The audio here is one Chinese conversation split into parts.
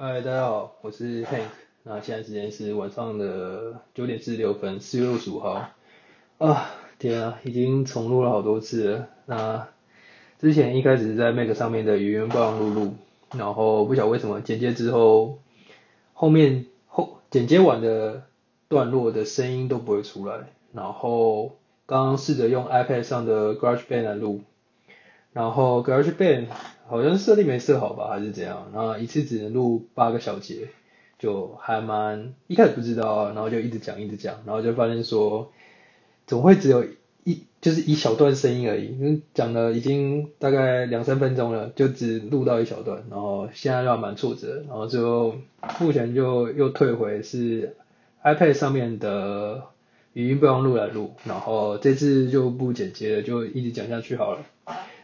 嗨，大家好，我是 Hank。那现在时间是晚上的九点四十六分，四月二十五号。啊，天啊，已经重录了好多次了。那之前一开始在 Mac 上面的语音备忘录录，然后不晓得为什么剪接之后，后面后剪接完的段落的声音都不会出来。然后刚刚试着用 iPad 上的 GarageBand 来录，然后 GarageBand 好像设定没设好吧，还是怎样？然后一次只能录八个小节，就还蛮一开始不知道，然后就一直讲一直讲，然后就发现说，怎么会只有一就是一小段声音而已？因为讲了已经大概两三分钟了，就只录到一小段，然后现在就蛮挫折，然后最后目前就又退回是 iPad 上面的。语音备忘录来录，然后这次就不剪接了，就一直讲下去好了。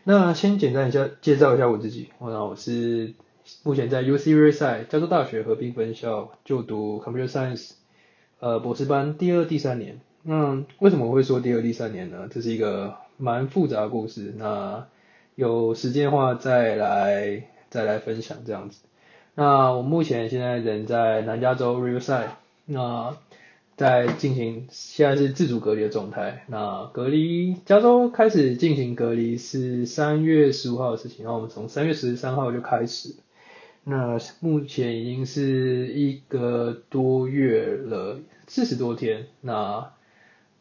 那先简单一下介绍一下我自己，我我是目前在 UC Riverside 加州大学河滨分校就读 Computer Science 呃博士班第二第三年。那为什么会说第二第三年呢？这是一个蛮复杂的故事。那有时间的话再来再来分享这样子。那我目前现在人在南加州 Riverside，那。在进行，现在是自主隔离的状态。那隔离，加州开始进行隔离是三月十五号的事情，然后我们从三月十三号就开始。那目前已经是一个多月了，四十多天。那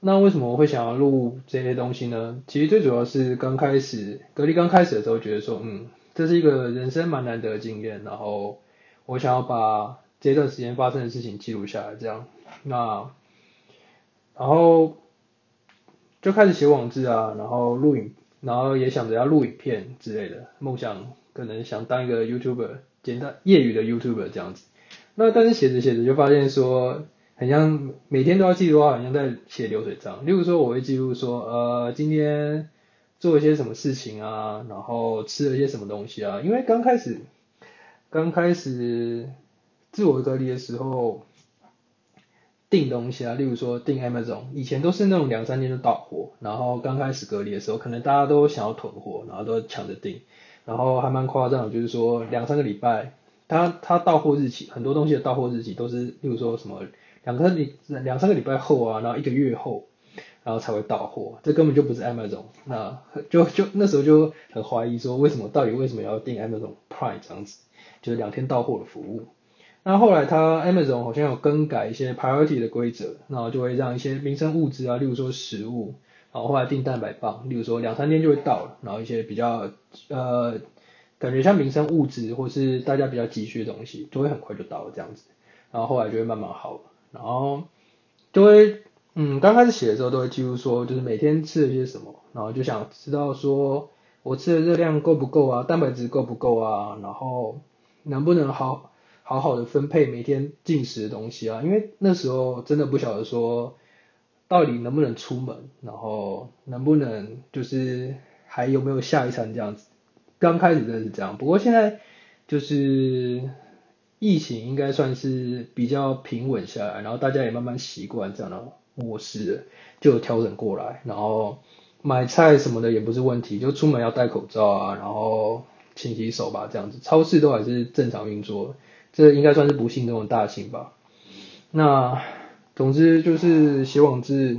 那为什么我会想要录这些东西呢？其实最主要是刚开始隔离刚开始的时候，觉得说，嗯，这是一个人生蛮难得的经验，然后我想要把这段时间发生的事情记录下来，这样。那，然后就开始写网志啊，然后录影，然后也想着要录影片之类的，梦想可能想当一个 YouTuber，简单业余的 YouTuber 这样子。那但是写着写着就发现说，很像每天都要记录的话，好像在写流水账。例如说，我会记录说，呃，今天做一些什么事情啊，然后吃了些什么东西啊。因为刚开始，刚开始自我隔离的时候。订东西啊，例如说订 Amazon，以前都是那种两三天就到货，然后刚开始隔离的时候，可能大家都想要囤货，然后都抢着订，然后还蛮夸张的，就是说两三个礼拜，它它到货日期，很多东西的到货日期都是，例如说什么两个礼两三个礼拜后啊，然后一个月后，然后才会到货，这根本就不是 Amazon，那就就那时候就很怀疑说，为什么到底为什么要订 Amazon Prime 这样子，就是两天到货的服务。那后来它 Amazon 好像有更改一些 priority 的规则，然后就会让一些民生物资啊，例如说食物，然后后来订蛋白棒，例如说两三天就会到了，然后一些比较呃感觉像民生物资或是大家比较急需的东西，就会很快就到了这样子，然后后来就会慢慢好了，然后就会嗯刚开始写的时候都会记录说就是每天吃了些什么，然后就想知道说我吃的热量够不够啊，蛋白质够不够啊，然后能不能好。好好的分配每天进食的东西啊，因为那时候真的不晓得说到底能不能出门，然后能不能就是还有没有下一餐这样子。刚开始真的是这样，不过现在就是疫情应该算是比较平稳下来，然后大家也慢慢习惯这样的模式，就调整过来，然后买菜什么的也不是问题，就出门要戴口罩啊，然后勤洗手吧这样子，超市都还是正常运作。这应该算是不幸中的大幸吧。那总之就是写网志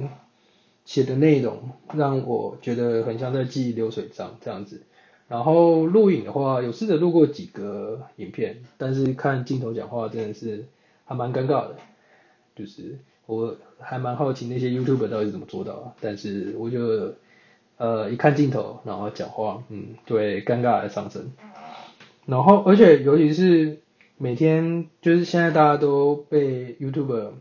写的内容让我觉得很像在记流水账这样子。然后录影的话，有试着录过几个影片，但是看镜头讲话真的是还蛮尴尬的。就是我还蛮好奇那些 YouTube 到底是怎么做到，但是我就呃一看镜头然后讲话，嗯，对尴尬的上升。然后而且尤其是。每天就是现在大家都被 YouTube，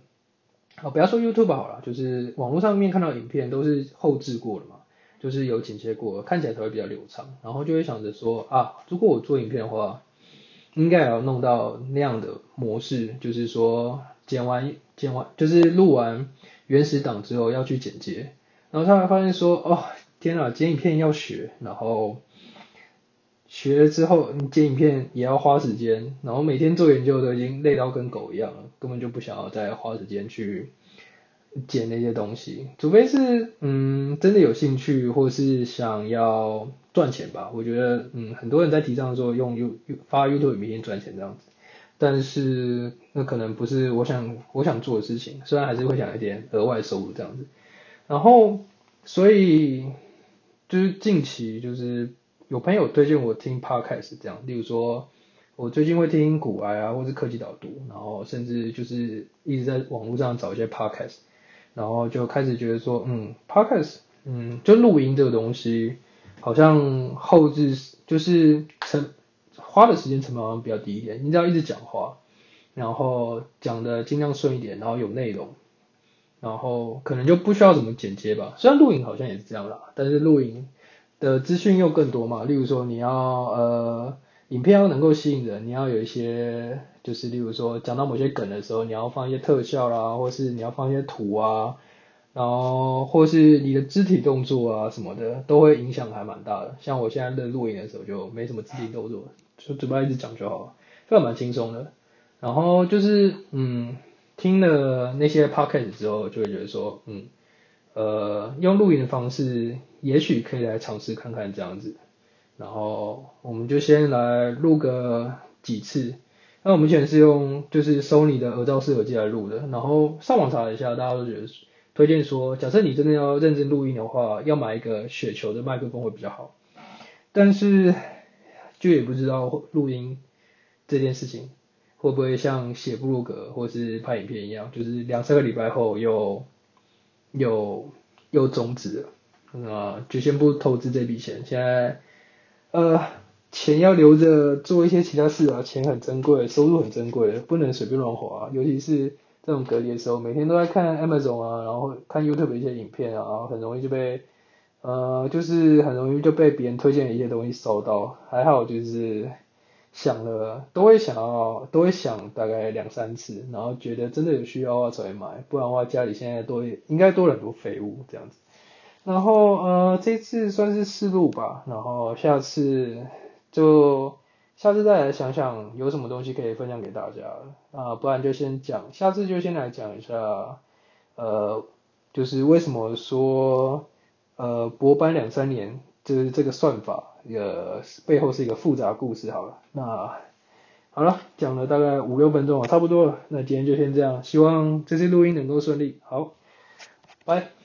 哦不要说 YouTube 好了，就是网络上面看到影片都是后置过的嘛，就是有剪切过，看起来才会比较流畅。然后就会想着说啊，如果我做影片的话，应该也要弄到那样的模式，就是说剪完剪完就是录完原始档之后要去剪接，然后他会发现说哦天啊，剪影片要学，然后。学了之后，你剪影片也要花时间，然后每天做研究都已经累到跟狗一样了，根本就不想要再花时间去剪那些东西，除非是嗯真的有兴趣或是想要赚钱吧。我觉得嗯很多人在提倡说用 You 发 YouTube 影片赚钱这样子，但是那可能不是我想我想做的事情，虽然还是会想一点额外收入这样子。然后所以就是近期就是有朋友推荐我听 podcast 这样，例如说我最近会听古埃啊，或是科技导读，然后甚至就是一直在网络上找一些 podcast，然后就开始觉得说，嗯，podcast，嗯，就录音这个东西，好像后置就是成。花的时间成本好像比较低一点，你只要一直讲话，然后讲的尽量顺一点，然后有内容，然后可能就不需要怎么剪接吧。虽然录影好像也是这样啦，但是录影的资讯又更多嘛。例如说你要呃，影片要能够吸引人，你要有一些就是例如说讲到某些梗的时候，你要放一些特效啦，或是你要放一些图啊，然后或是你的肢体动作啊什么的，都会影响还蛮大的。像我现在的录影的时候就没什么肢体动作。就嘴巴一直讲就好了，这样蛮轻松的。然后就是，嗯，听了那些 podcast 之后，就会觉得说，嗯，呃，用录音的方式，也许可以来尝试看看这样子。然后我们就先来录个几次。那我们目前是用就是 Sony 的耳罩式耳机来录的。然后上网查了一下，大家都觉得推荐说，假设你真的要认真录音的话，要买一个雪球的麦克风会比较好。但是。就也不知道录音这件事情会不会像写部落格或是拍影片一样，就是两三个礼拜后又又又终止了啊，就先不投资这笔钱。现在呃钱要留着做一些其他事啊，钱很珍贵，收入很珍贵，不能随便乱花。尤其是这种隔离的时候，每天都在看 Amazon 啊，然后看 YouTube 一些影片啊，很容易就被。呃，就是很容易就被别人推荐的一些东西收到，还好就是想了都会想要，都会想大概两三次，然后觉得真的有需要的话才会买，不然的话家里现在多应该多了很多废物这样子。然后呃这次算是试录吧，然后下次就下次再来想想有什么东西可以分享给大家啊，不然就先讲，下次就先来讲一下，呃，就是为什么说。呃，博班两三年，就是这个算法，呃，背后是一个复杂故事。好了，那好了，讲了大概五六分钟了，差不多了。那今天就先这样，希望这次录音能够顺利。好，拜。